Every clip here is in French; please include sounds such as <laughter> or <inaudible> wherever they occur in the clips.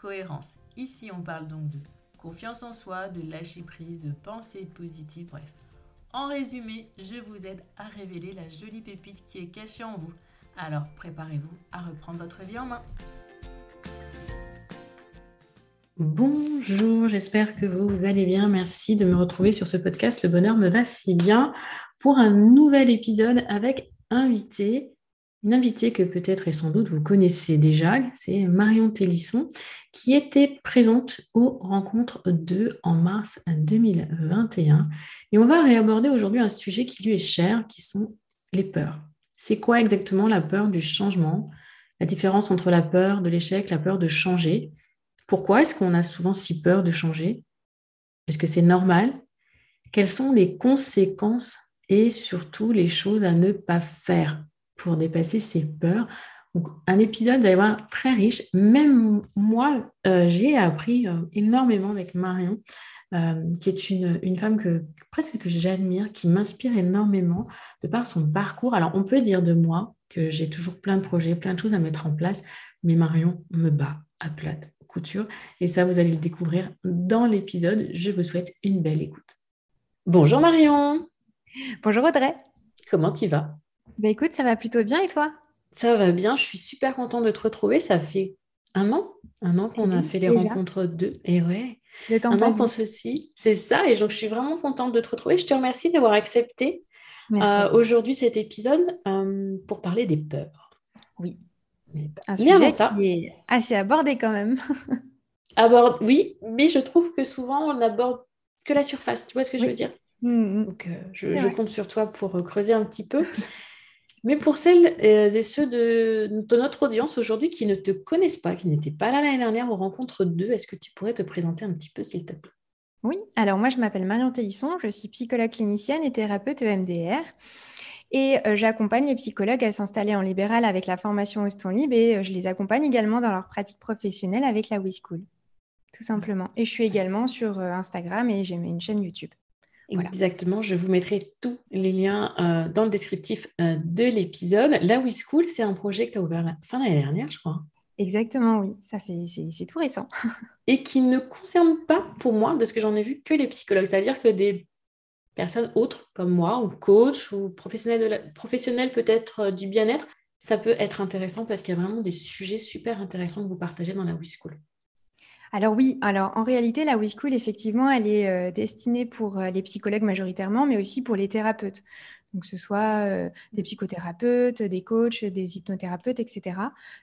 cohérence. Ici, on parle donc de confiance en soi, de lâcher prise, de pensée positive, bref. En résumé, je vous aide à révéler la jolie pépite qui est cachée en vous. Alors préparez-vous à reprendre votre vie en main. Bonjour, j'espère que vous allez bien. Merci de me retrouver sur ce podcast. Le bonheur me va si bien pour un nouvel épisode avec invité une invitée que peut-être et sans doute vous connaissez déjà, c'est Marion Télisson, qui était présente aux rencontres 2 en mars 2021. Et on va réaborder aujourd'hui un sujet qui lui est cher, qui sont les peurs. C'est quoi exactement la peur du changement? La différence entre la peur de l'échec, la peur de changer? Pourquoi est-ce qu'on a souvent si peur de changer? Est-ce que c'est normal? Quelles sont les conséquences et surtout les choses à ne pas faire? Pour dépasser ses peurs. Donc, un épisode d'ailleurs très riche. Même moi, euh, j'ai appris euh, énormément avec Marion, euh, qui est une, une, femme que presque que j'admire, qui m'inspire énormément de par son parcours. Alors, on peut dire de moi que j'ai toujours plein de projets, plein de choses à mettre en place, mais Marion me bat à plate couture. Et ça, vous allez le découvrir dans l'épisode. Je vous souhaite une belle écoute. Bonjour Marion. Bonjour Audrey. Comment tu vas? Bah écoute, ça va plutôt bien et toi? Ça va bien, je suis super contente de te retrouver. Ça fait un an, un an qu'on a fait les rencontres deux. Et ouais, un an qu'on ceci. C'est ça, et donc je suis vraiment contente de te retrouver. Je te remercie d'avoir accepté euh, aujourd'hui cet épisode euh, pour parler des peurs. Oui. Un sujet ça. qui est assez abordé quand même. <laughs> Aborde, oui, mais je trouve que souvent on aborde que la surface. Tu vois ce que je veux dire? Mmh, mmh. Donc, euh, je, je compte sur toi pour creuser un petit peu. <laughs> Mais pour celles euh, et ceux de, notre audience aujourd'hui qui ne te connaissent pas, qui n'étaient pas là l'année dernière aux rencontres 2, est-ce que tu pourrais te présenter un petit peu, s'il te plaît? Oui, alors moi, je m'appelle Marion Télisson, je suis psychologue clinicienne et thérapeute EMDR. Et euh, j'accompagne les psychologues à s'installer en libéral avec la formation Euston Libre et euh, je les accompagne également dans leur pratique professionnelle avec la WeSchool, tout simplement. Et je suis également sur Instagram et j'ai une chaîne YouTube. Exactement, je vous mettrai tous les liens euh, dans le descriptif euh, de l'épisode. La WeSchool, c'est un projet que tu as ouvert fin d'année dernière, je crois. Exactement, oui, ça fait c'est tout récent. <laughs> Et qui ne concerne pas, pour moi, de ce que j'en ai vu, que les psychologues. C'est-à-dire que des personnes autres comme moi, ou coach, ou professionnels, professionnels peut-être euh, du bien-être, ça peut être intéressant parce qu'il y a vraiment des sujets super intéressants que vous partagez dans la WeSchool. Alors oui, alors en réalité, la WeSchool, effectivement, elle est euh, destinée pour euh, les psychologues majoritairement, mais aussi pour les thérapeutes. Donc, ce soit euh, des psychothérapeutes, des coachs, des hypnothérapeutes, etc.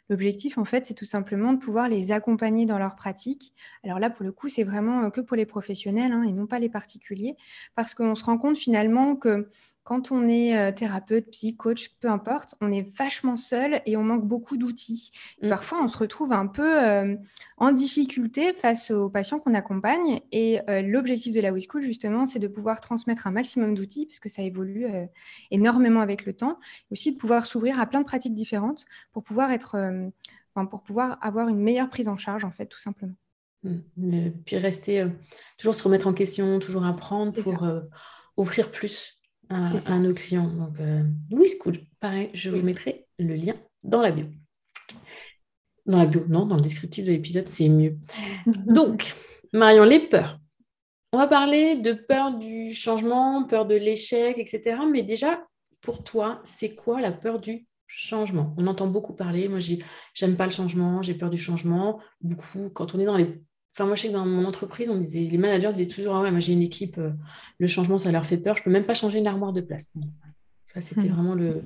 L'objectif, en fait, c'est tout simplement de pouvoir les accompagner dans leur pratique. Alors là, pour le coup, c'est vraiment que pour les professionnels hein, et non pas les particuliers, parce qu'on se rend compte finalement que quand on est euh, thérapeute, psy, coach, peu importe, on est vachement seul et on manque beaucoup d'outils. Mm. Parfois, on se retrouve un peu euh, en difficulté face aux patients qu'on accompagne. Et euh, l'objectif de la WeSchool, justement, c'est de pouvoir transmettre un maximum d'outils, puisque ça évolue énormément avec le temps, et aussi de pouvoir s'ouvrir à plein de pratiques différentes pour pouvoir être, pour pouvoir avoir une meilleure prise en charge, en fait, tout simplement. Mm. Puis rester, toujours se remettre en question, toujours apprendre pour offrir plus à, nos clients. Donc, euh, oui, cool. Pareil, je vous mettrai le lien dans la bio. Dans la bio, non, dans le descriptif de l'épisode, c'est mieux. <laughs> Donc, Marion, les peurs. On va parler de peur du changement, peur de l'échec, etc. Mais déjà, pour toi, c'est quoi la peur du changement? On entend beaucoup parler. Moi, j'aime pas le changement, j'ai peur du changement. Beaucoup, quand on est dans les Enfin, moi, je sais que dans mon entreprise, on disait, les managers disaient toujours Ah ouais, moi j'ai une équipe, euh, le changement, ça leur fait peur, je ne peux même pas changer une armoire de place. Ça, c'était hmm. vraiment le,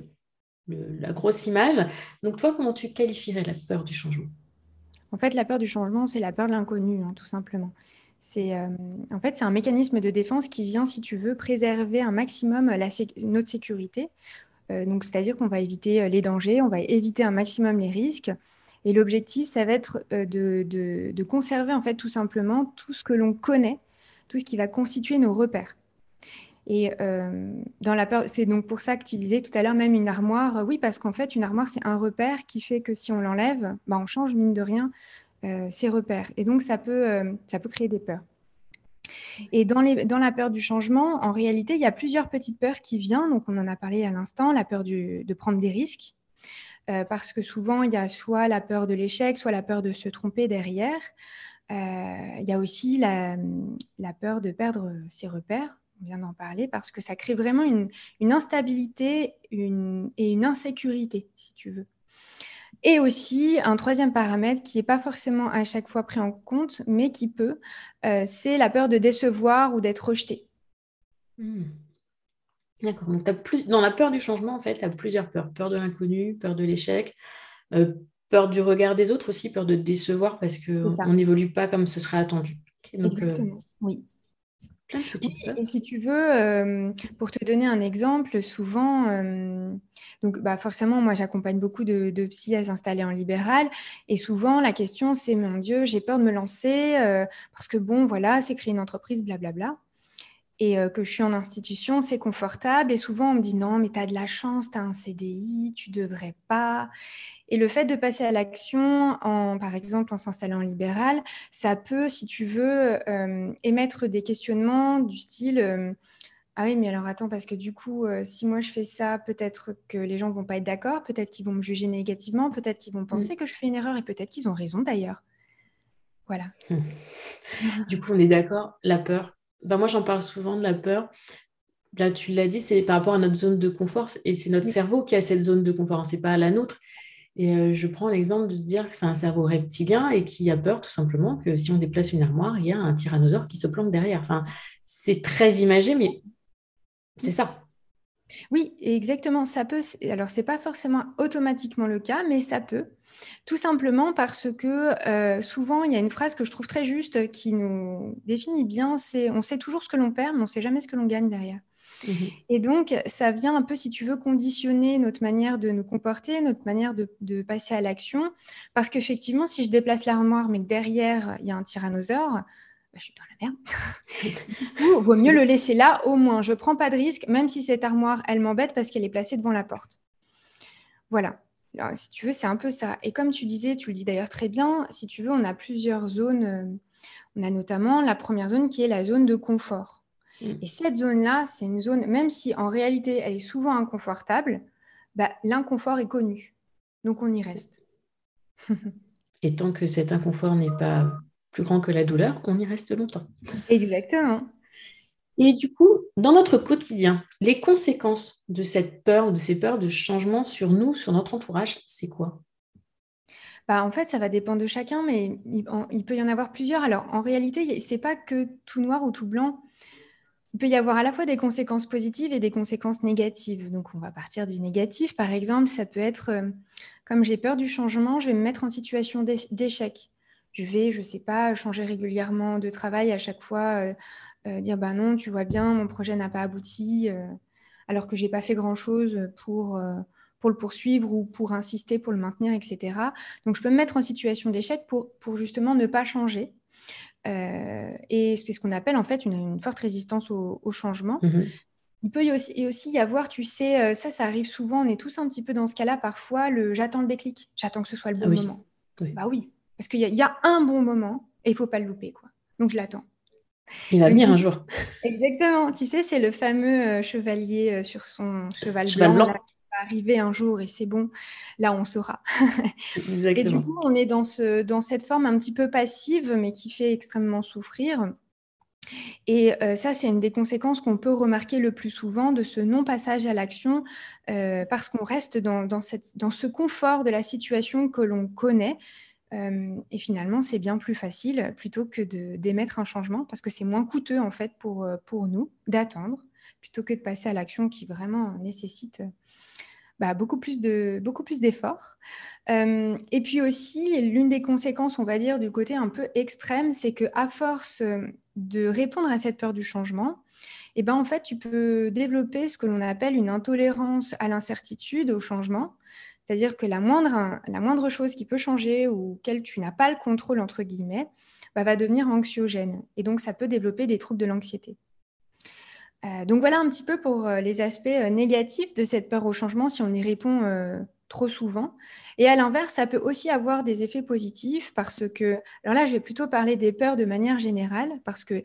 la grosse image. Donc, toi, comment tu qualifierais la peur du changement? En fait, la peur du changement, c'est la peur de l'inconnu, hein, tout simplement. C'est, euh, en fait, c'est un mécanisme de défense qui vient, si tu veux, préserver un maximum la notre sécurité. Euh, donc, c'est-à-dire qu'on va éviter les dangers, on va éviter un maximum les risques. Et l'objectif, ça va être de, de, conserver en fait tout simplement tout ce que l'on connaît, tout ce qui va constituer nos repères. Et dans la c'est donc pour ça que tu disais tout à l'heure même une armoire. Oui, parce qu'en fait, une armoire, c'est un repère qui fait que si on l'enlève, bah, on change mine de rien ses repères. Et donc, ça peut, ça peut créer des peurs. Et dans, la peur du changement, en réalité, il y a plusieurs petites peurs qui viennent. Donc, on en a parlé à l'instant, la peur de prendre des risques. Euh, parce que souvent, il y a soit la peur de l'échec, soit la peur de se tromper derrière. Euh, il y a aussi la, peur de perdre ses repères, on vient d'en parler, parce que ça crée vraiment une, instabilité et une insécurité, si tu veux. Et aussi, un troisième paramètre qui n'est pas forcément à chaque fois pris en compte, mais qui peut, euh, c'est la peur de décevoir ou d'être rejeté. Hmm. D'accord. Donc, as plus... dans la peur du changement, en fait, tu as plusieurs peurs. Peur de l'inconnu, peur de l'échec, euh, peur du regard des autres aussi, peur de décevoir parce qu'on n'évolue pas comme ce serait attendu. Euh, Exactement, oui et si tu veux, euh, pour te donner un exemple, souvent, euh, donc bah forcément, moi j'accompagne beaucoup de, de psy à s'installer en libéral, et souvent la question c'est mon Dieu, j'ai peur de me lancer euh, parce que bon, voilà, c'est créer une entreprise, blablabla. Et que je suis en institution, c'est confortable. Et souvent, on me dit non, mais tu as de la chance, tu as un CDI, tu devrais pas. Et le fait de passer à l'action, en, par exemple en s'installant en libéral, ça peut, si tu veux, euh, émettre des questionnements du style euh, Ah oui, mais alors attends, parce que du coup, euh, si moi je fais ça, peut-être que les gens vont pas être d'accord, peut-être qu'ils vont me juger négativement, peut-être qu'ils vont penser mm. que je fais une erreur et peut-être qu'ils ont raison d'ailleurs. Voilà. <laughs> du coup, on est d'accord, la peur. Ben, moi, j'en parle souvent de la peur. Là, tu l'as dit, c'est par rapport à notre zone de confort et c'est notre cerveau qui a cette zone de confort, hein, c'est pas la nôtre. Et euh, je prends l'exemple de se dire que c'est un cerveau reptilien et qui a peur tout simplement que si on déplace une armoire, il y a un tyrannosaure qui se plante derrière. Enfin, c'est très imagé, mais c'est ça. Oui, exactement. Ça peut. Alors, c'est pas forcément automatiquement le cas, mais ça peut. Tout simplement parce que euh, souvent, il y a une phrase que je trouve très juste qui nous définit bien. C'est on sait toujours ce que l'on perd, mais on ne sait jamais ce que l'on gagne derrière. Mmh et donc, ça vient un peu, si tu veux, conditionner notre manière de nous comporter, notre manière de, passer à l'action. Parce qu'effectivement, si je déplace l'armoire, mais que derrière, il y a un tyrannosaure, bah, je suis dans la merde. <laughs> Ou vaut mieux le laisser là, au moins. Je ne prends pas de risque, même si cette armoire, elle m'embête parce qu'elle est placée devant la porte. Voilà. Alors, si tu veux, c'est un peu ça. Et comme tu disais, tu le dis d'ailleurs très bien, si tu veux, on a plusieurs zones. Euh, on a notamment la première zone qui est la zone de confort. Mm. Et cette zone-là, c'est une zone, même si en réalité elle est souvent inconfortable, bah, l'inconfort est connu. Donc on y reste. Et tant que cet inconfort n'est pas plus grand que la douleur, on y reste longtemps. Exactement. Et du coup, dans notre quotidien, les conséquences de cette peur ou de ces peurs de changement sur nous, sur notre entourage, c'est quoi? Bah, en fait, ça va dépendre de chacun, mais il, il, peut y en avoir plusieurs. Alors, en réalité, c'est pas que tout noir ou tout blanc il peut y avoir à la fois des conséquences positives et des conséquences négatives. Donc, on va partir du négatif. Par exemple, ça peut être, euh, comme j'ai peur du changement, je vais me mettre en situation d'échec. Je vais, je ne sais pas, changer régulièrement de travail à chaque fois, euh, euh, dire, bah non, tu vois bien, mon projet n'a pas abouti, alors que je n'ai pas fait grand-chose pour, pour le poursuivre ou pour insister, pour le maintenir, etc. Donc, je peux me mettre en situation d'échec pour, pour justement ne pas changer. Euh, et c'est ce qu'on appelle en fait une, forte résistance au, changement. Mmh Il peut y aussi, aussi, y avoir, tu sais, euh, ça, ça arrive souvent, on est tous un petit peu dans ce cas-là, parfois, le j'attends le déclic, j'attends que ce soit le bon ah moment. Bah oui, parce qu'il y, a un bon moment et il faut pas le louper, quoi. Donc je l'attends. Il va venir un jour. Exactement. Tu sais, c'est le fameux euh, chevalier sur son cheval, blanc arriver un jour et c'est bon, là on saura. et du coup, on est dans, ce, dans cette forme un petit peu passive, mais qui fait extrêmement souffrir. Et euh, ça, c'est une des conséquences qu'on peut remarquer le plus souvent de ce non-passage à l'action, euh, parce qu'on reste dans, dans, cette, dans, ce confort de la situation que l'on connaît. Euh, et finalement, c'est bien plus facile plutôt que d'émettre un changement, parce que c'est moins coûteux en fait pour, pour nous d'attendre, plutôt que de passer à l'action qui vraiment nécessite bah, beaucoup plus de d'efforts. Euh, et puis aussi, l'une des conséquences, on va dire, du côté un peu extrême, c'est que à force euh, de répondre à cette peur du changement, et ben en fait, tu peux développer ce que l'on appelle une intolérance à l'incertitude, au changement. C'est-à-dire que la moindre, la moindre chose qui peut changer ou qu'elle tu n'as pas le contrôle, entre guillemets, bah, va devenir anxiogène. Et donc, ça peut développer des troubles de l'anxiété. Euh, donc, voilà un petit peu pour euh, les aspects euh, négatifs de cette peur au changement si on y répond trop souvent. Et à l'inverse, ça peut aussi avoir des effets positifs parce que, alors là, je vais plutôt parler des peurs de manière générale parce que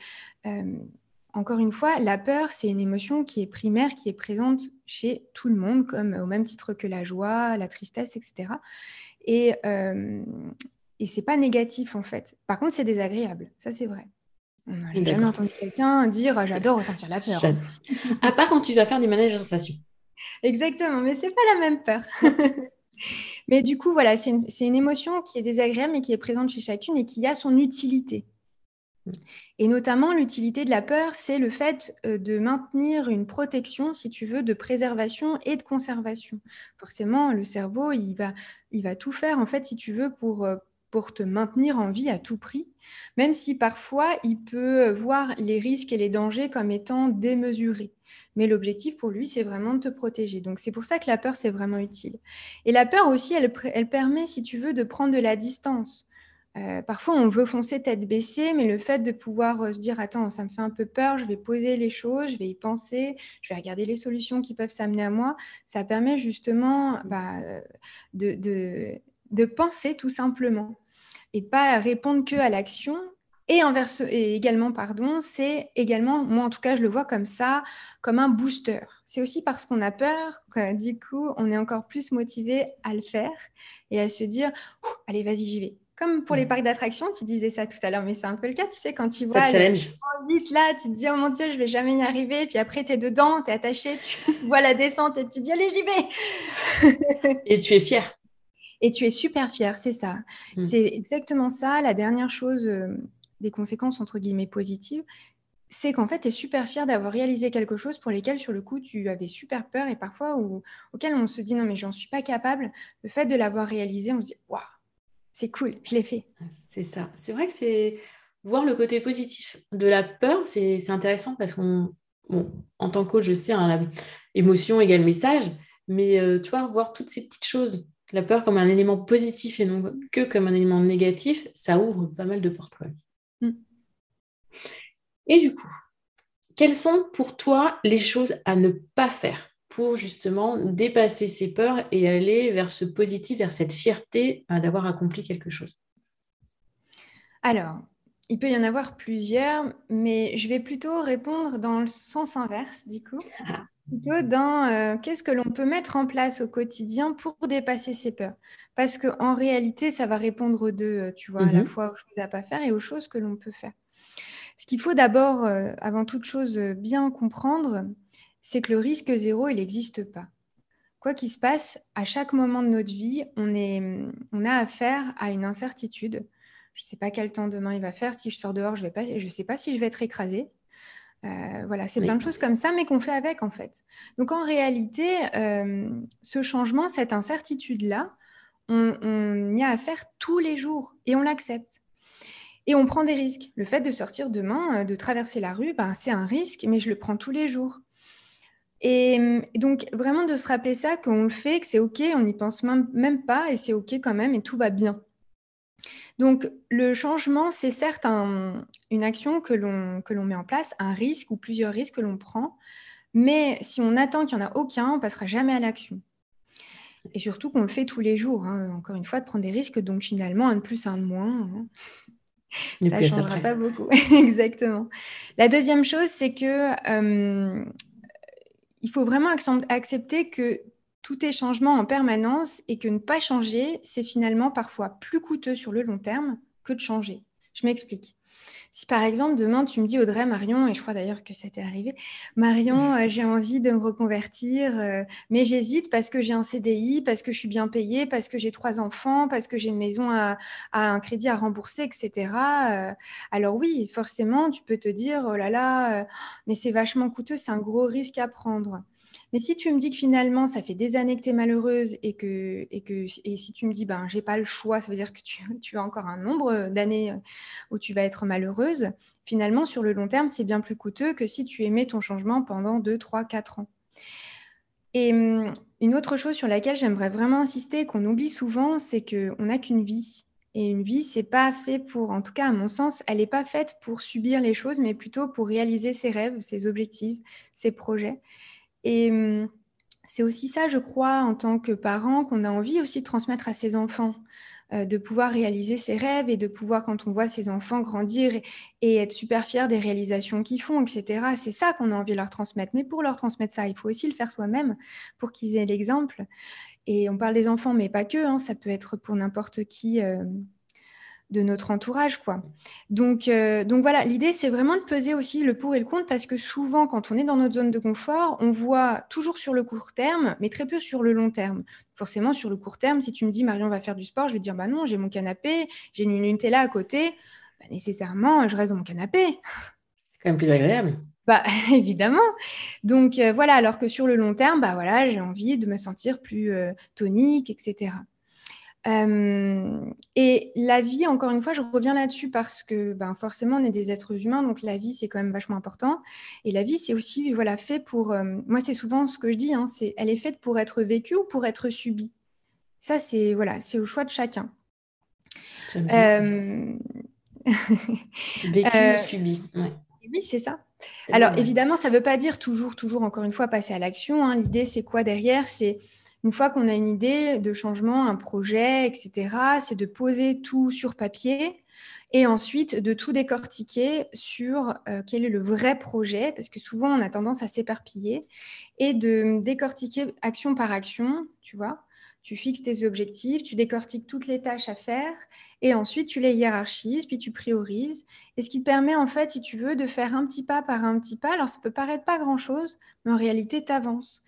encore une fois, la peur, c'est une émotion qui est primaire, qui est présente chez tout le monde, comme au même titre que la joie, la tristesse, etc. Et, euh, et c'est pas négatif en fait. Par contre, c'est désagréable. Ça, c'est vrai. On n'a jamais entendu quelqu'un dire j'adore ressentir la peur. À part quand tu vas faire des manèges de sensations. Exactement, mais c'est pas la même peur. <laughs> mais du coup, voilà, c'est une, une, émotion qui est désagréable, mais qui est présente chez chacune et qui a son utilité. Et notamment, l'utilité de la peur, c'est le fait euh, de maintenir une protection, si tu veux, de préservation et de conservation. Forcément, le cerveau, il va, il va tout faire, en fait, si tu veux, pour, euh, pour te maintenir en vie à tout prix, même si parfois, il peut voir les risques et les dangers comme étant démesurés. Mais l'objectif pour lui, c'est vraiment de te protéger. Donc, c'est pour ça que la peur, c'est vraiment utile. Et la peur aussi, elle, elle permet, si tu veux, de prendre de la distance. Euh, parfois, on veut foncer tête baissée, mais le fait de pouvoir euh, se dire attends, ça me fait un peu peur, je vais poser les choses, je vais y penser, je vais regarder les solutions qui peuvent s'amener à moi, ça permet justement bah, de, de, penser tout simplement et de pas répondre que à l'action. Et, et également, pardon, c'est également, moi en tout cas, je le vois comme ça, comme un booster. C'est aussi parce qu'on a peur que du coup, on est encore plus motivé à le faire et à se dire, allez, vas-y, j'y vais comme pour les parcs d'attractions, tu disais ça tout à l'heure, mais c'est un peu le cas, tu sais, quand tu vois vite là, tu te dis, oh mon Dieu, je vais jamais y arriver, puis après, tu es dedans, tu es attaché, tu <laughs> vois la descente et tu dis, allez, j'y vais. <laughs> et tu es fier. Et tu es super fier, c'est ça. Hmm. C'est exactement ça. La dernière chose, euh, des conséquences, entre guillemets, positives, c'est qu'en fait, tu es super fier d'avoir réalisé quelque chose pour lesquels, sur le coup, tu avais super peur et parfois ou, auquel on se dit, non, mais j'en suis pas capable. Le fait de l'avoir réalisé, on se dit, waouh, c'est cool, je l'ai fait. C'est ça. C'est vrai que c'est voir le côté positif de la peur, c'est intéressant parce qu'on, en tant que coach, je sais, hein, émotion égale message, mais euh, tu vois, voir toutes ces petites choses, la peur comme un élément positif et non que comme un élément négatif, ça ouvre pas mal de portes. Mm. Et du coup, quelles sont pour toi les choses à ne pas faire? Pour justement dépasser ses peurs et aller vers ce positif, vers cette fierté euh, d'avoir accompli quelque chose Alors, il peut y en avoir plusieurs, mais je vais plutôt répondre dans le sens inverse, du coup. Plutôt dans euh, qu'est-ce que l'on peut mettre en place au quotidien pour dépasser ses peurs? Parce qu'en réalité, ça va répondre aux deux, euh, tu vois, à la mhm. fois aux choses à pas faire et aux choses que l'on peut faire. Ce qu'il faut d'abord, avant toute chose, bien comprendre, c'est que le risque zéro, il n'existe pas. Quoi qu'il se passe, à chaque moment de notre vie, on, est, on a affaire à une incertitude. Je ne sais pas quel temps demain il va faire. Si je sors dehors, je ne sais pas si je vais être écrasée. Euh, voilà, c'est plein de choses comme ça, mais qu'on fait avec en fait. Donc en réalité, euh, ce changement, cette incertitude-là, on, y a affaire tous les jours et on l'accepte. Et on prend des risques. Le fait de sortir demain, euh, de traverser la rue, ben, c'est un risque, mais je le prends tous les jours. Et donc, vraiment de se rappeler ça, qu'on le fait, que c'est OK, on n'y pense même, pas et c'est OK quand même et tout va bien. Donc, le changement, c'est certes une action que l'on met en place, un risque ou plusieurs risques que l'on prend, mais si on attend qu'il n'y en a aucun, on ne passera jamais à l'action. Et surtout qu'on le fait tous les jours, hein, encore une fois, de prendre des risques, donc finalement, un de plus, un de moins. Hein. Ça ne changera pas beaucoup. <laughs> Exactement. La deuxième chose, c'est que il faut vraiment accepter que tout est changement en permanence et que ne pas changer, c'est finalement parfois plus coûteux sur le long terme que de changer. Je m'explique. Si par exemple demain tu me dis Audrey, Marion, et je crois d'ailleurs que ça t'est arrivé, Marion, <laughs> euh, j'ai envie de me reconvertir, euh, mais j'hésite parce que j'ai un CDI, parce que je suis bien payée, parce que j'ai trois enfants, parce que j'ai une maison à, un crédit à rembourser, etc. Euh, alors oui, forcément, tu peux te dire oh là là, mais c'est vachement coûteux, c'est un gros risque à prendre. Mais si tu me dis que finalement, ça fait des années que tu es malheureuse et que, et que et si tu me dis, ben, j'ai pas le choix, ça veut dire que tu, <laughs> tu as encore un nombre d'années où tu vas être malheureuse, finalement, sur le long terme, c'est bien plus coûteux que si tu aimais ton changement pendant 2, 3, 4 ans. Et hum, une autre chose sur laquelle j'aimerais vraiment insister, qu'on oublie souvent, c'est qu'on n'a qu'une vie. Et une vie, c'est pas fait pour, en tout cas à mon sens, elle n'est pas faite pour subir les choses, mais plutôt pour réaliser ses rêves, ses objectifs, ses projets. Et hum, c'est aussi ça, je crois, en tant que parent, qu'on a envie aussi de transmettre à ses enfants. Euh, de pouvoir réaliser ses rêves et de pouvoir, quand on voit ses enfants grandir et, être super fiers des réalisations qu'ils font, etc. C'est ça qu'on a envie de leur transmettre. Mais pour leur transmettre ça, il faut aussi le faire soi-même pour qu'ils aient l'exemple. Et on parle des enfants, mais pas que. Hein. ça peut être pour n'importe qui. Euh, de notre entourage. Quoi. Donc, euh, donc voilà, l'idée, c'est vraiment de peser aussi le pour et le contre parce que souvent, quand on est dans notre zone de confort, on voit toujours sur le court terme, mais très peu sur le long terme. Forcément, sur le court terme, si tu me dis, Marion va faire du sport, je vais te dire, bah non, j'ai mon canapé, j'ai une Nutella à côté, bah, nécessairement, je reste dans mon canapé. C'est quand même plus agréable. Bah, <laughs> évidemment. Donc euh, voilà, alors que sur le long terme, bah voilà, j'ai envie de me sentir plus euh, tonique, etc. Euh, et la vie, encore une fois, je reviens là-dessus parce que ben, forcément, on est des êtres humains, donc la vie, c'est quand même vachement important. Et la vie, c'est aussi voilà, fait pour... Euh, moi, c'est souvent ce que je dis, hein, c'est, elle est faite pour être vécue ou pour être subie. Ça, c'est voilà, c'est au choix de chacun. Euh... Vécu ou subi. Oui, c'est ça. Alors, évidemment, ça ne veut pas dire toujours, toujours, encore une fois, passer à l'action. Hein. L'idée, c'est quoi derrière? C'est une fois qu'on a une idée de changement, un projet, etc., c'est de poser tout sur papier et ensuite de tout décortiquer sur euh, quel est le vrai projet, parce que souvent on a tendance à s'éparpiller, et de décortiquer action par action, tu vois. Tu fixes tes objectifs, tu décortiques toutes les tâches à faire, et ensuite tu les hiérarchises, puis tu priorises. Et ce qui te permet, en fait, si tu veux, de faire un petit pas par un petit pas. Alors ça peut paraître pas grand-chose, mais en réalité, tu avances.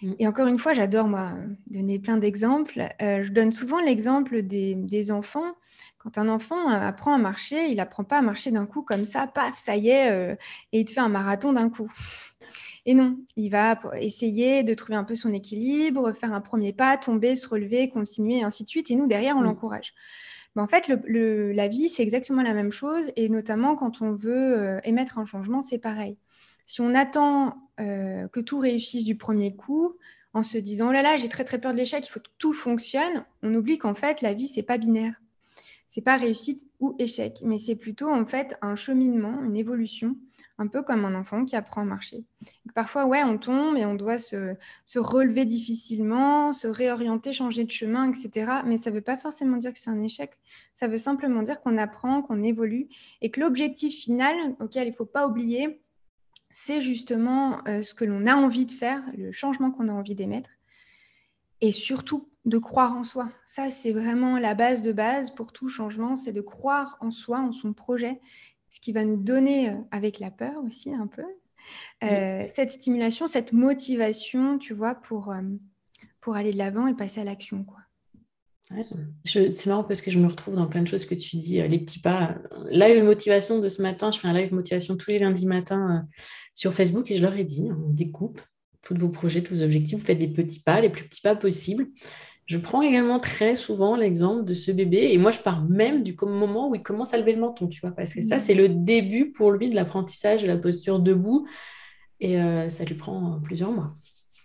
Mm. Et encore une fois, j'adore, moi, donner plein d'exemples. Euh, je donne souvent l'exemple des, enfants. Quand un enfant apprend à marcher, il apprend pas à marcher d'un coup comme ça, paf, ça y est, euh, et il te fait un marathon d'un coup. Et non, il va essayer de trouver un peu son équilibre, faire un premier pas, tomber, se relever, continuer, et ainsi de suite. Et nous, derrière, on mm. l'encourage. Mais en fait, la vie, c'est exactement la même chose. Et notamment, quand on veut euh, émettre un changement, c'est pareil. Si on attend euh, que tout réussisse du premier coup, en se disant oh là là, j'ai très très peur de l'échec, il faut que tout fonctionne, on oublie qu'en fait la vie c'est pas binaire. C'est pas réussite ou échec, mais c'est plutôt en fait un cheminement, une évolution, un peu comme un enfant qui apprend à marcher. Parfois, ouais, on tombe et on doit se, relever difficilement, se réorienter, changer de chemin, etc. Mais ça ne veut pas forcément dire que c'est un échec. Ça veut simplement dire qu'on apprend, qu'on évolue et que l'objectif final, auquel il ne faut pas oublier, c'est justement euh, ce que l'on a envie de faire, le changement qu'on a envie d'émettre, et surtout de croire en soi. Ça, c'est vraiment la base de base pour tout changement, c'est de croire en soi, en son projet, ce qui va nous donner, euh, avec la peur aussi un peu, euh, cette stimulation, cette motivation, tu vois, pour, pour aller de l'avant et passer à l'action, quoi. c'est marrant parce que je me retrouve dans plein de choses que tu dis, les petits pas. Live motivation de ce matin, je fais un live motivation tous les lundis matins sur Facebook et je leur ai dit, on découpe tous vos projets, tous vos objectifs, vous faites des petits pas, les plus petits pas possibles. Je prends également très souvent l'exemple de ce bébé et moi je pars même du moment où il commence à lever le menton, tu vois, parce que ça c'est le début pour lui de l'apprentissage de la posture debout et euh, ça lui prend plusieurs mois.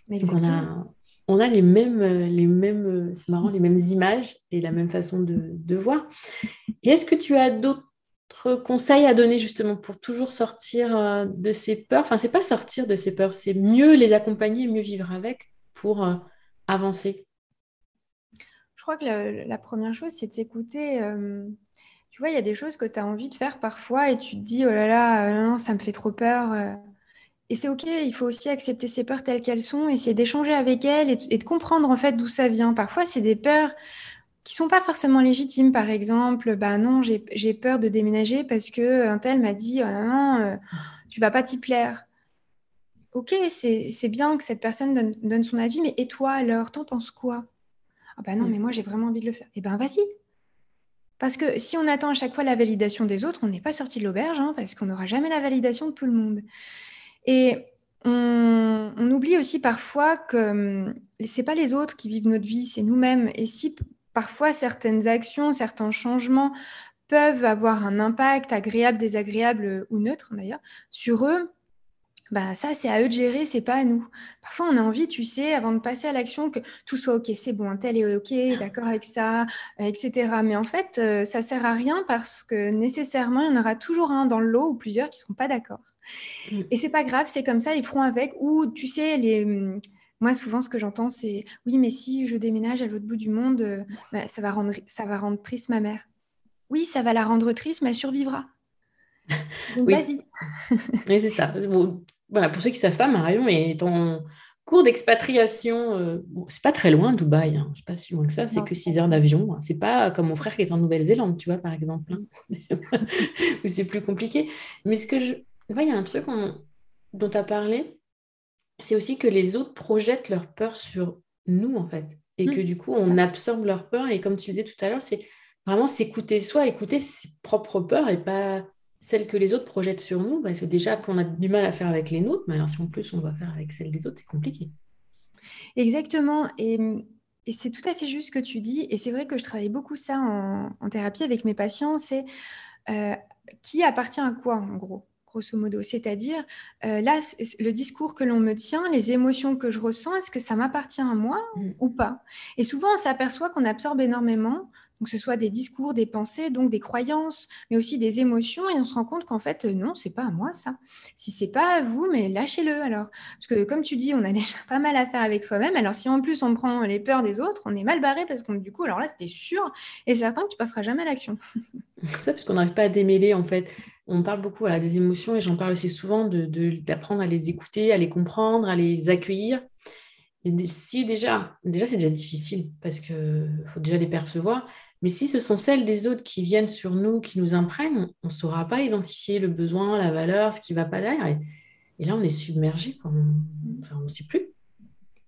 Donc on a, on a les mêmes, les mêmes, c'est marrant, les mêmes images et la même façon de, de voir. Et est-ce que tu as d'autres conseils à donner justement pour toujours sortir euh, de ces peurs? Enfin, c'est pas sortir de ces peurs, c'est mieux les accompagner, mieux vivre avec pour euh, avancer. Crois que la, première chose, c'est de s'écouter. Euh, tu vois, il y a des choses que tu as envie de faire parfois et tu te dis, oh là là, non, ça me fait trop peur. Et c'est OK, il faut aussi accepter ces peurs telles qu'elles sont, essayer d'échanger avec elles et de comprendre en fait d'où ça vient. Parfois, c'est des peurs qui sont pas forcément légitimes. Par exemple, bah non, j'ai peur de déménager parce que un tel m'a dit oh non, euh, tu vas pas t'y plaire. Ok, c'est bien que cette personne donne, donne, son avis, mais et toi alors, t'en penses quoi? Ah bah non, mm. mais moi j'ai vraiment envie de le faire. Eh ben vas-y. Parce que si on attend à chaque fois la validation des autres, on n'est pas sorti de l'auberge, hein, parce qu'on n'aura jamais la validation de tout le monde. Et on, on, oublie aussi parfois que hum, c'est pas les autres qui vivent notre vie, c'est nous-mêmes. Et si parfois certaines actions, certains changements peuvent avoir un impact agréable, désagréable ou neutre d'ailleurs sur eux, bah ça c'est à eux de gérer, c'est pas à nous. Parfois on a envie, tu sais, avant de passer à l'action, que tout soit ok, c'est bon, tel est ok, d'accord avec ça, etc. Mais en fait, euh, ça sert à rien parce que nécessairement il y en aura toujours un dans le lot ou plusieurs qui seront pas d'accord. Mm. Et c'est pas grave, c'est comme ça, ils feront avec. Ou tu sais, les hum, moi, souvent, ce que j'entends, c'est oui, mais si je déménage à l'autre bout du monde, euh, bah, ça, va rendre, ça va rendre triste ma mère. Oui, ça va la rendre triste, mais elle survivra. <laughs> Donc, vas-y. oui, c'est ça. Voilà, pour ceux qui ne savent pas, Marion est en cours d'expatriation. Euh, c'est pas très loin, Dubaï. Hein. C'est pas si loin que ça. C'est que 6 heures d'avion. C'est pas comme mon frère qui est en Nouvelle-Zélande, tu vois, par exemple. Hein. <laughs> Où c'est plus compliqué. Mais ce que je. il y a un truc dont tu as parlé c'est aussi que les autres projettent leur peur sur nous, en fait. Et que mmh, du coup, on absorbe leur peur. Et comme tu le disais tout à l'heure, c'est vraiment s'écouter soi, écouter ses propres peurs et pas celles que les autres projettent sur nous. Bah, c'est déjà qu'on a du mal à faire avec les nôtres, mais alors si en plus on doit faire avec celles des autres, c'est compliqué. Exactement. Et, c'est tout à fait juste ce que tu dis. Et c'est vrai que je travaille beaucoup ça en, thérapie avec mes patients. C'est euh, qui appartient à quoi, en gros grosso modo? C'est-à-dire, euh, là, le discours que l'on me tient, les émotions que je ressens, est-ce que ça m'appartient à moi mm. ou pas? Et souvent, on s'aperçoit qu'on absorbe énormément donc ce soit des discours, des pensées, donc des croyances, mais aussi des émotions, et on se rend compte qu'en fait, non, c'est pas à moi ça. Si c'est pas à vous, mais lâchez-le alors. Parce que comme tu dis, on a <laughs> déjà pas mal à faire avec soi-même, alors si en plus on prend les peurs des autres, on est mal barré parce qu'on du coup, alors là, c'était sûr et certain que tu passeras jamais à l'action. <laughs> ça, parce qu'on n'arrive pas à démêler en fait. On parle beaucoup voilà, des émotions, et j'en parle aussi souvent, d'apprendre de, à les écouter, à les comprendre, à les accueillir. Et si déjà, déjà c'est déjà difficile parce qu'il faut déjà les percevoir, mais si ce sont celles des autres qui viennent sur nous, qui nous imprègnent, on ne saura pas identifier le besoin, la valeur, ce qui ne va pas derrière. Et, là, on est submergé, on ne sait plus.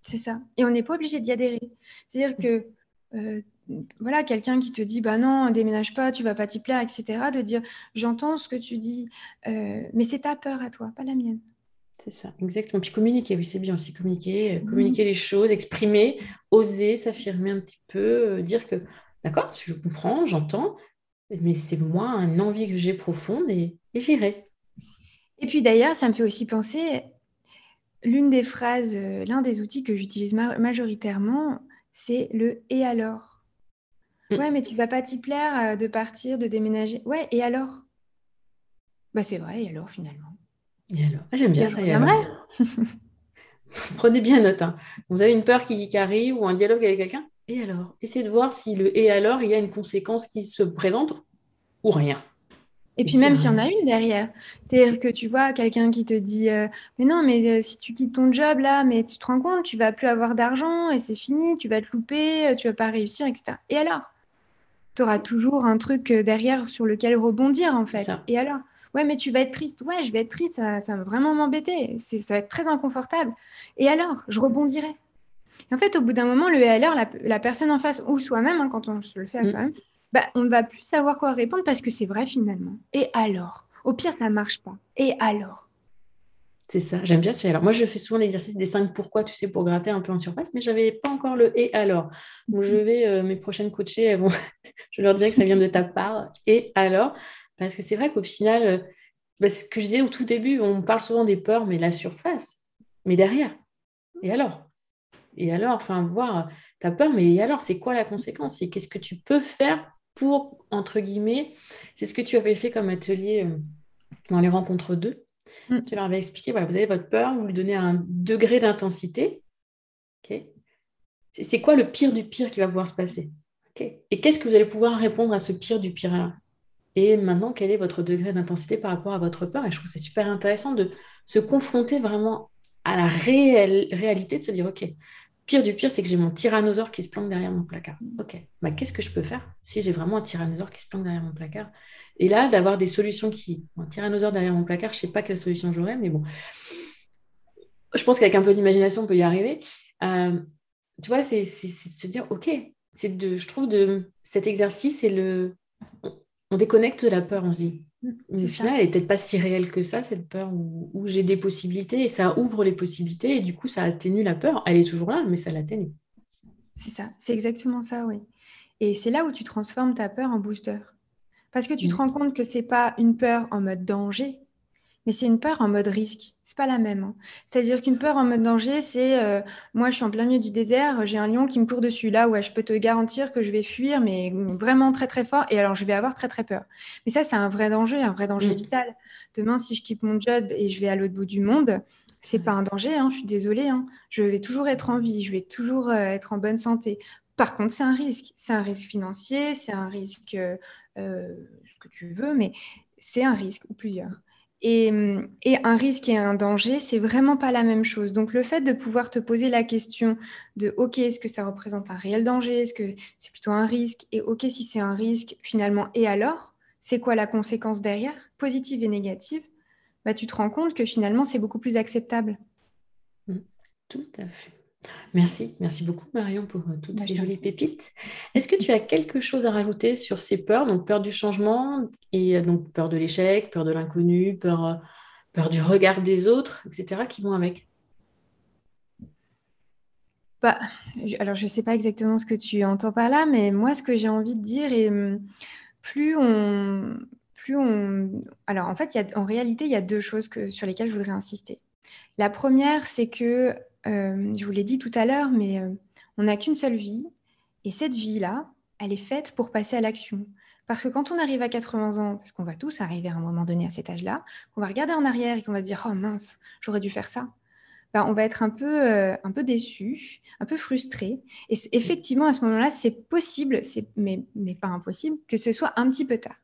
C'est ça. Et on n'est pas obligé d'y adhérer. C'est-à-dire que, euh, voilà, quelqu'un qui te dit, bah non, déménage pas, tu vas pas t'y plaire, etc., de dire, j'entends ce que tu dis, euh, mais c'est ta peur à toi, pas la mienne. C'est ça, exactement. Puis communiquer, oui, c'est bien aussi communiquer, euh, communiquer les choses, exprimer, oser s'affirmer un petit peu, dire que D'accord? Je comprends, j'entends, mais c'est moi une envie que j'ai profonde et, j'irai. Et puis d'ailleurs, ça me fait aussi penser, l'une des phrases, euh, l'un des outils que j'utilise majoritairement, c'est le et alors. Mm. Ouais, mais tu vas pas t'y plaire euh, de partir, de déménager. Ouais, et alors? Bah c'est vrai, et alors finalement? Et alors? Ah, J'aime bien ça. Et alors. <laughs> Prenez bien note. Hein. Vous avez une peur qui, qui arrive ou un dialogue avec quelqu'un? Et alors? Essayez de voir si le et alors, il y a une conséquence qui se présente ou rien. Et puis même s'il y en a une derrière, c'est-à-dire que tu vois quelqu'un qui te dit euh, mais non mais euh, si tu quittes ton job là, mais tu te rends compte, tu vas plus avoir d'argent et c'est fini, tu vas te louper, euh, tu vas pas réussir, etc. Et alors? Tu auras toujours un truc derrière sur lequel rebondir en fait. Et alors? Ouais, mais tu vas être triste. Ouais, je vais être triste, ça, ça va vraiment m'embêter. Ça va être très inconfortable. Et alors? Je rebondirai en fait, au bout d'un moment, le LR, la, la personne en face ou soi-même, hein, quand on se le fait à mm. soi-même, bah, on ne va plus savoir quoi répondre parce que c'est vrai finalement. Et alors? Au pire, ça ne marche pas. Et alors? C'est ça, j'aime bien ce fait alors. Moi, je fais souvent l'exercice des 5 pourquoi, tu sais, pour gratter un peu en surface, mais je n'avais pas encore le et alors. Donc, je vais, euh, mes prochaines coachées, <laughs> je leur dirai que ça vient de ta part. Et alors? Parce que c'est vrai qu'au final, euh, bah, ce que je disais au tout début, on parle souvent des peurs, mais la surface. Mais derrière, et alors? Et alors, enfin, voir, tu as peur, mais alors, c'est quoi la conséquence? Et qu'est-ce que tu peux faire pour, entre guillemets, c'est ce que tu avais fait comme atelier euh, dans les rencontres 2. Mm. Tu leur avais expliqué, voilà, vous avez votre peur, vous lui donnez un degré d'intensité. c'est quoi le pire du pire qui va pouvoir se passer Et qu'est-ce que vous allez pouvoir répondre à ce pire du pire là Et maintenant, quel est votre degré d'intensité par rapport à votre peur? Et je trouve que c'est super intéressant de se confronter vraiment à la réelle, réalité, de se dire, OK, pire du pire, c'est que j'ai mon tyrannosaure qui se planque derrière mon placard. Ok, bah, qu'est-ce que je peux faire si j'ai vraiment un tyrannosaure qui se planque derrière mon placard? Et là, d'avoir des solutions qui. Un tyrannosaure derrière mon placard, je ne sais pas quelle solution j'aurais, mais bon. Je pense qu'avec un peu d'imagination, on peut y arriver. Euh, tu vois, c'est de se dire, ok, c'est de, je trouve de cet exercice, c'est le, on, déconnecte de la peur, on se dit, Au final, elle n'est peut-être pas si réelle que ça, cette peur où, j'ai des possibilités et ça ouvre les possibilités et du coup, ça atténue la peur. Elle est toujours là, mais ça l'atténue. C'est ça, c'est exactement ça, oui. Et c'est là où tu transformes ta peur en booster. Parce que tu te mm. rends compte que c'est pas une peur en mode danger, mais c'est une peur en mode risque. C'est pas la même. Hein. C'est-à-dire qu'une peur en mode danger, c'est euh, moi, je suis en plein milieu du désert, j'ai un lion qui me court dessus. Là, ouais, je peux te garantir que je vais fuir, mais vraiment très très fort. Et alors, je vais avoir très très peur. Mais ça, c'est un vrai danger, un vrai danger mm. vital. Demain, si je quitte mon job et je vais à l'autre bout du monde, c'est pas un danger. Hein, je suis désolée. Hein. Je vais toujours être en vie, je vais toujours euh, être en bonne santé. Par contre, c'est un risque. C'est un risque financier, c'est un risque, euh, ce que tu veux, mais c'est un risque ou plusieurs. Et, un risque et un danger, c'est vraiment pas la même chose. Donc, le fait de pouvoir te poser la question de OK, est-ce que ça représente un réel danger? Est-ce que c'est plutôt un risque? Et OK, si c'est un risque, finalement, et alors? C'est quoi la conséquence derrière? Positive et négative bah, Tu te rends compte que finalement, c'est beaucoup plus acceptable. Mmh, tout à fait. Merci, merci beaucoup Marion pour euh, toutes bah, ces jolies pépites. Est-ce que tu as quelque chose à rajouter sur ces peurs, donc peur du changement et euh, donc peur de l'échec, peur de l'inconnu, peur, euh, peur du regard des autres, etc., qui vont avec? Bah, alors je ne sais pas exactement ce que tu entends par là, mais moi ce que j'ai envie de dire est hum, plus on, plus on, alors en fait, y a, en réalité, il y a deux choses que, sur lesquelles je voudrais insister. La première, c'est que euh, je vous l'ai dit tout à l'heure, mais euh, on n'a qu'une seule vie. Et cette vie-là, elle est faite pour passer à l'action. Parce que quand on arrive à 80 ans, parce qu'on va tous arriver à un moment donné à cet âge-là, qu'on va regarder en arrière et qu'on va dire Oh mince, j'aurais dû faire ça. Ben, on va être un peu, euh, un peu déçu, un peu frustré. Et effectivement, à ce moment-là, c'est possible, mais, mais pas impossible, que ce soit un petit peu tard.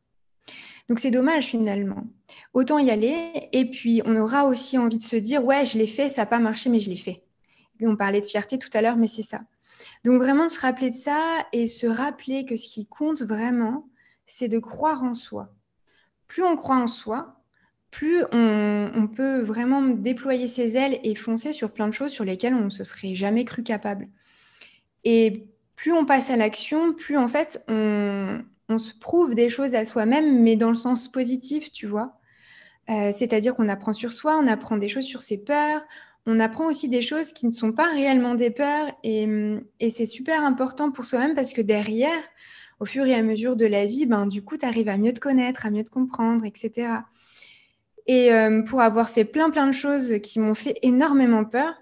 Donc c'est dommage finalement. Autant y aller et puis on aura aussi envie de se dire ouais, je l'ai fait, ça n'a pas marché, mais je l'ai fait. on parlait de fierté tout à l'heure, mais c'est ça. Donc vraiment se rappeler de ça et se rappeler que ce qui compte vraiment, c'est de croire en soi. Plus on croit en soi, plus on, on, peut vraiment déployer ses ailes et foncer sur plein de choses sur lesquelles on ne se serait jamais cru capable. Et plus on passe à l'action, plus en fait on, on se prouve des choses à soi-même, mais dans le sens positif, tu vois. Euh, c'est-à-dire qu'on apprend sur soi, on apprend des choses sur ses peurs, on apprend aussi des choses qui ne sont pas réellement des peurs, et, c'est super important pour soi-même parce que derrière, au fur et à mesure de la vie, ben, du coup, tu arrives à mieux te connaître, à mieux te comprendre, etc. Et euh, pour avoir fait plein, plein de choses qui m'ont fait énormément peur,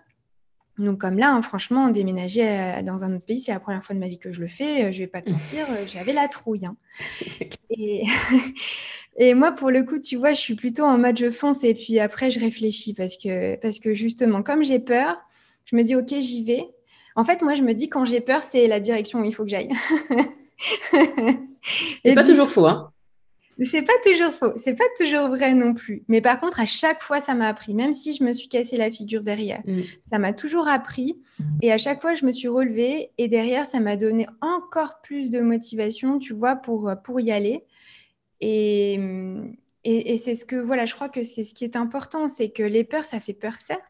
donc comme là, hein, franchement, déménager euh, dans un autre pays, c'est la première fois de ma vie que je le fais. Euh, je vais pas te <laughs> mentir, euh, j'avais la trouille. Hein. <laughs> <laughs> Et... moi, pour le coup, tu vois, je suis plutôt en mode je fonce et puis après, je réfléchis parce que, parce que justement, comme j'ai peur, je me dis, OK, j'y vais. En fait, moi, je me dis, quand j'ai peur, c'est la direction où il faut que j'aille. c'est pas toujours faux, hein c'est pas toujours faux, c'est pas toujours vrai non plus. Mais par contre, à chaque fois, ça m'a appris, même si je me suis cassé la figure derrière. Mm. Ça m'a toujours appris. Et à chaque fois, je me suis relevée. Et derrière, ça m'a donné encore plus de motivation, tu vois, pour, pour y aller. Et, et, et c'est ce que, voilà, je crois que c'est ce qui est important. C'est que les peurs, ça fait peur, certes,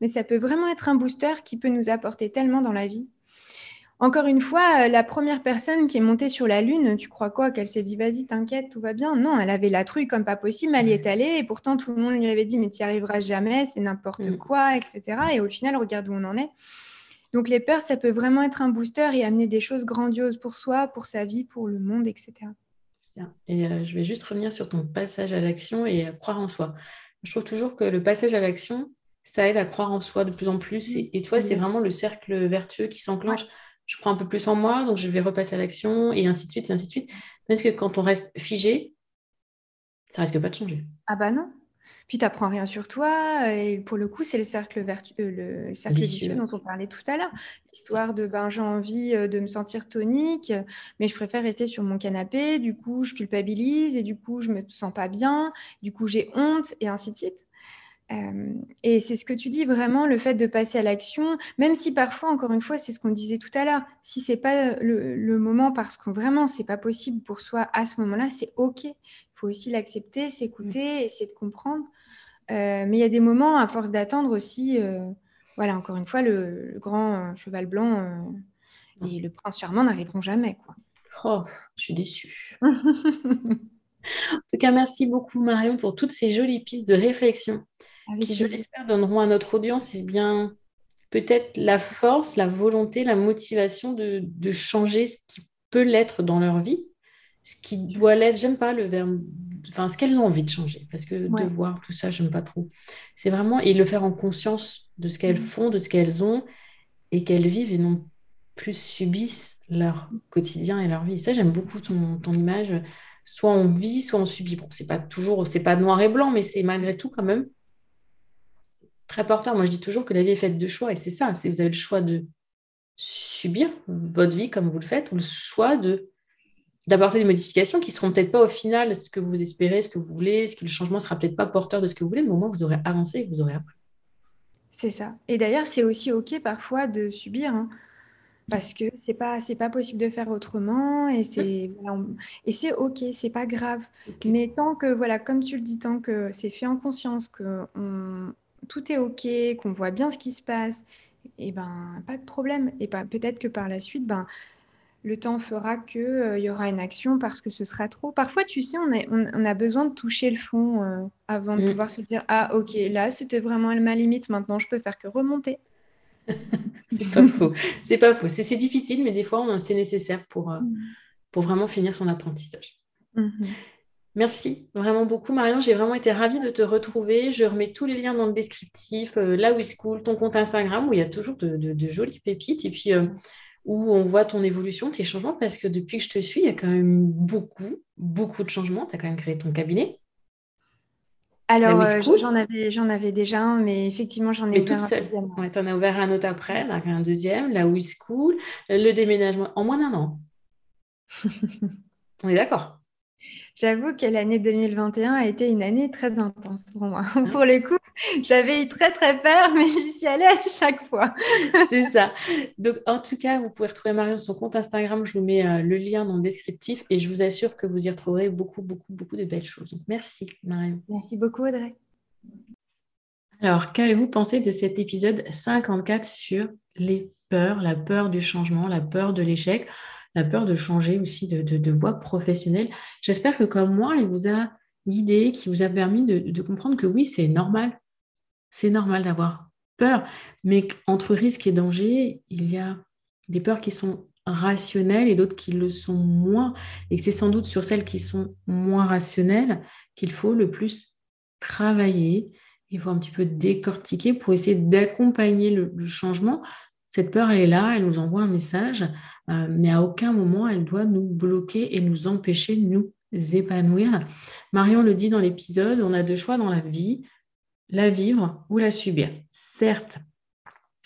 mais ça peut vraiment être un booster qui peut nous apporter tellement dans la vie. Encore une fois, euh, la première personne qui est montée sur la Lune, tu crois quoi Qu'elle s'est dit, vas-y, t'inquiète, tout va bien Non, elle avait la trouille comme pas possible, elle y est allée, et pourtant tout le monde lui avait dit, mais tu n'y arriveras jamais, c'est n'importe mm. quoi, etc. Et au final, regarde où on en est. Donc les peurs, ça peut vraiment être un booster et amener des choses grandioses pour soi, pour sa vie, pour le monde, etc. Et euh, je vais juste revenir sur ton passage à l'action et à croire en soi. Je trouve toujours que le passage à l'action, ça aide à croire en soi de plus en plus. Et, et toi, c'est vraiment le cercle vertueux qui s'enclenche je prends un peu plus en moi, donc je vais repasser à l'action, et ainsi de suite, et ainsi de suite. Parce que quand on reste figé, ça risque pas de changer. Ah bah non. Puis tu n'apprends rien sur toi, et pour le coup, c'est le cercle, vertu... Euh, le cercle vicieux. dont on parlait tout à l'heure. L'histoire de ben, j'ai envie euh, de me sentir tonique, mais je préfère rester sur mon canapé, du coup, je culpabilise, et du coup, je me sens pas bien, du coup, j'ai honte, et ainsi de suite. Euh, et c'est ce que tu dis vraiment, le fait de passer à l'action, même si parfois, encore une fois, c'est ce qu'on disait tout à l'heure, si c'est pas le, moment parce que vraiment c'est pas possible pour soi à ce moment-là, c'est ok. Il faut aussi l'accepter, s'écouter, mm. essayer de comprendre. Euh, mais il y a des moments, à force d'attendre aussi, euh, voilà, encore une fois, le, grand cheval blanc et le prince charmant n'arriveront jamais, quoi. Oh, je suis déçue. <laughs> En tout cas, merci beaucoup Marion pour toutes ces jolies pistes de réflexion qui, je l'espère, donneront à notre audience eh bien peut-être la force, la volonté, la motivation de, changer ce qui peut l'être dans leur vie, ce qui doit l'être. J'aime pas le verbe, enfin ce qu'elles ont envie de changer, parce que devoir, tout ça, j'aime pas trop. C'est vraiment et le faire en conscience de ce qu'elles mm. font, de ce qu'elles ont et qu'elles vivent et non plus subissent leur quotidien et leur vie. Ça, j'aime beaucoup ton, ton image soit on vit, soit on subit. Bon, c'est pas toujours, c'est pas noir et blanc, mais c'est malgré tout quand même très porteur. Moi, je dis toujours que la vie est faite de choix, et c'est ça. C'est vous avez le choix de subir votre vie comme vous le faites, ou le choix de d'apporter des modifications qui seront peut-être pas au final ce que vous espérez, ce que vous voulez, ce que le changement sera peut-être pas porteur de ce que vous voulez, mais au moins vous aurez avancé, vous aurez appris. C'est ça. Et d'ailleurs, c'est aussi ok parfois de subir. Hein parce que c'est pas c'est pas possible de faire autrement et c'est et c'est ok c'est pas grave mais tant que voilà comme tu le dis tant que c'est fait en conscience que tout est ok qu'on voit bien ce qui se passe et ben pas de problème et ben, peut-être que par la suite ben le temps fera que euh, y aura une action parce que ce sera trop. Parfois, tu sais, on, on, a besoin de toucher le fond euh, avant de mm. pouvoir se dire ah ok là c'était vraiment ma limite. Maintenant, je peux faire que remonter. <laughs> c'est pas faux. C'est pas faux. C'est difficile, mais des fois, c'est nécessaire pour, euh, mm. pour vraiment finir son apprentissage. Mm-hmm. Merci vraiment beaucoup, Marion. J'ai vraiment été ravie de te retrouver. Je remets tous les liens dans le descriptif, euh, la WeSchool, ton compte Instagram, où il y a toujours de, jolies pépites, et puis euh, où on voit ton évolution, tes changements, parce que depuis que je te suis, il y a quand même beaucoup, beaucoup de changements. Tu as quand même créé ton cabinet. Alors, euh, j'en avais, j'en avais déjà un, mais effectivement, j'en ai ouvert un deuxième. tu en as ouvert un autre après, un deuxième, la WeSchool, le déménagement, en moins d'un an. <laughs> On est d'accord? J'avoue que l'année 2021 a été une année très intense pour moi. <laughs> pour le coup, j'avais eu très très peur, mais j'y suis allée à chaque fois. <laughs> C'est ça. Donc, en tout cas, vous pouvez retrouver Marion sur son compte Instagram. Je vous mets euh, le lien dans le descriptif et je vous assure que vous y retrouverez beaucoup, beaucoup, beaucoup de belles choses. merci, Marion. Merci beaucoup, Audrey. Alors, qu'avez-vous pensé de cet épisode 54 sur les peurs, la peur du changement, la peur de l'échec? La peur de changer aussi de, voie professionnelle. J'espère que comme moi, il vous a guidé, qui vous a permis de, comprendre que oui, c'est normal. C'est normal d'avoir peur, mais qu'entre risque et danger, il y a des peurs qui sont rationnelles et d'autres qui le sont moins. Et c'est sans doute sur celles qui sont moins rationnelles qu'il faut le plus travailler. Il faut un petit peu décortiquer pour essayer d'accompagner le changement cette peur, elle est là, elle nous envoie un message, euh, mais à aucun moment, elle doit nous bloquer et nous empêcher de nous épanouir. Marion le dit dans l'épisode, on a deux choix dans la vie, la vivre ou la subir. Certes,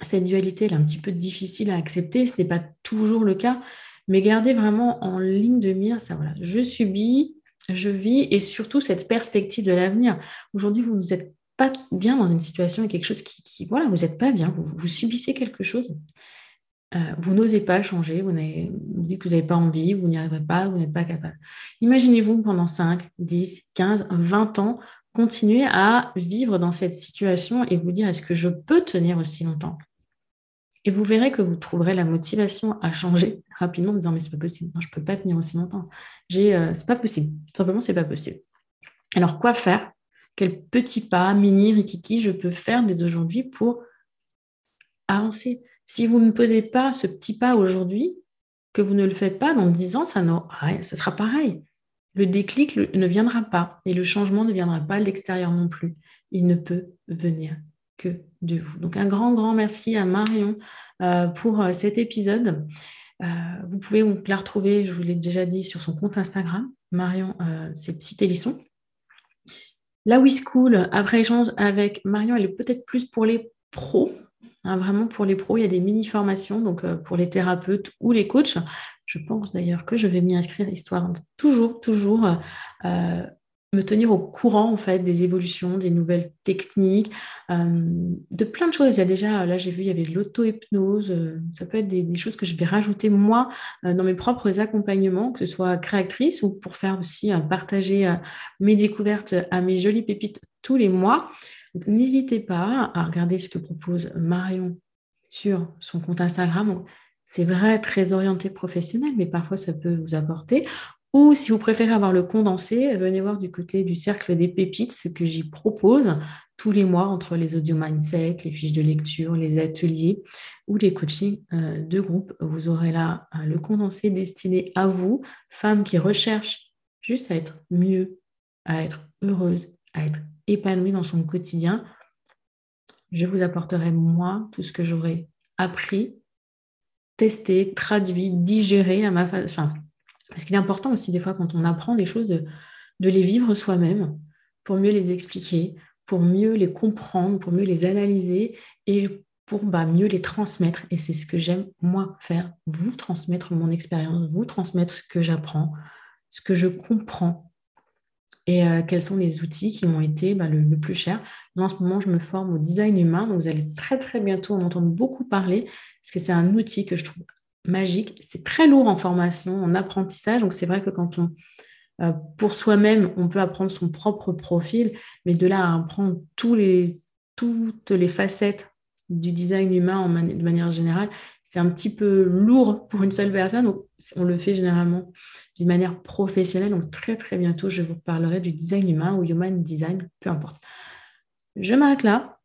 cette dualité, elle est un petit peu difficile à accepter, ce n'est pas toujours le cas, mais gardez vraiment en ligne de mire ça, voilà, je subis, je vis, et surtout cette perspective de l'avenir. Aujourd'hui, vous vous êtes pas bien dans une situation, quelque chose qui, voilà, vous n'êtes pas bien, vous, subissez quelque chose, euh, vous n'osez pas changer, vous, dites que vous n'avez pas envie, vous n'y arriverez pas, vous n'êtes pas capable. Imaginez-vous pendant 5, 10, 15, 20 ans, continuer à vivre dans cette situation et vous dire est-ce que je peux tenir aussi longtemps? Et vous verrez que vous trouverez la motivation à changer <laughs> rapidement en disant mais c'est pas possible, je ne peux pas tenir aussi longtemps. J'ai, euh, c'est pas possible. Simplement, c'est pas possible. Alors quoi faire? Quel petit pas, mini, rikiki, je peux faire dès aujourd'hui pour avancer. Si vous ne posez pas ce petit pas aujourd'hui, que vous ne le faites pas, dans 10 ans, ça, ça sera pareil. Le déclic ne viendra pas et le changement ne viendra pas de l'extérieur non plus. Il ne peut venir que de vous. Donc un grand, grand merci à Marion euh, pour euh, cet épisode. Euh, vous pouvez la retrouver, je vous l'ai déjà dit, sur son compte Instagram. Marion, c'est Psy Télisson. La WeSchool, après échange avec Marion, elle est peut-être plus pour les pros. Hein, vraiment pour les pros, il y a des mini-formations, donc euh, pour les thérapeutes ou les coachs. Je pense d'ailleurs que je vais m'y inscrire, histoire toujours, toujours euh, me tenir au courant en fait des évolutions, des nouvelles techniques, euh, de plein de choses. Il y a déjà, là j'ai vu, il y avait de l'auto-hypnose. Euh, ça peut être des, choses que je vais rajouter moi euh, dans mes propres accompagnements, que ce soit créatrice ou pour faire aussi partager mes découvertes à mes jolies pépites tous les mois. N'hésitez pas à regarder ce que propose Marion sur son compte Instagram. C'est vrai, très orienté professionnel, mais parfois ça peut vous apporter Ou si vous préférez avoir le condensé, venez voir du côté du cercle des pépites ce que j'y propose tous les mois entre les audio mindset, les fiches de lecture, les ateliers ou les coachings euh, de groupe. Vous aurez là euh, le condensé destiné à vous, femmes qui recherchent juste à être mieux, à être heureuse, à être épanouie dans son quotidien. Je vous apporterai moi tout ce que j'aurai appris, testé, traduit, digéré à ma façon. Parce qu'il est important aussi des fois quand on apprend des choses de les vivre soi-même pour mieux les expliquer, pour mieux les comprendre, pour mieux les analyser et pour bah, mieux les transmettre. Et c'est ce que j'aime, moi, faire, vous transmettre mon expérience, vous transmettre ce que j'apprends, ce que je comprends et euh, quels sont les outils qui m'ont été bah, le, plus cher. en ce moment, je me forme au design humain, donc vous allez très très bientôt en entendre beaucoup parler, parce que c'est un outil que je trouve magique. C'est très lourd en formation, en apprentissage, donc c'est vrai que quand on euh, pour soi-même, on peut apprendre son propre profil, mais de là à apprendre tous les, toutes les facettes du design humain de manière générale, c'est un petit peu lourd pour une seule personne. Donc, on le fait généralement d'une manière professionnelle. Donc, très, très bientôt, je vous parlerai du design humain ou human design, peu importe. Je m'arrête là.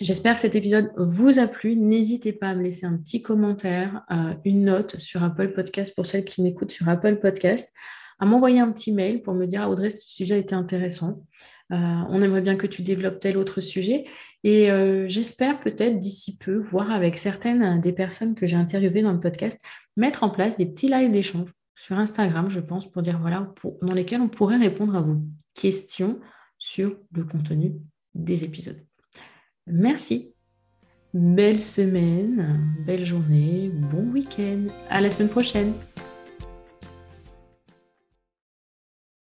J'espère que cet épisode vous a plu. N'hésitez pas à me laisser un petit commentaire, euh, une note sur Apple Podcast pour celles qui m'écoutent sur Apple Podcast à m'envoyer un petit mail pour me dire ah, Audrey, ce sujet a été intéressant. Euh, on aimerait bien que tu développes tel autre sujet. Et euh, j'espère peut-être d'ici peu voir avec certaines des personnes que j'ai interviewées dans le podcast, mettre en place des petits lives d'échange sur Instagram, je pense, pour dire voilà, dans lesquels on pourrait répondre à vos questions sur le contenu des épisodes. Merci. Belle semaine, belle journée, bon week-end. À la semaine prochaine.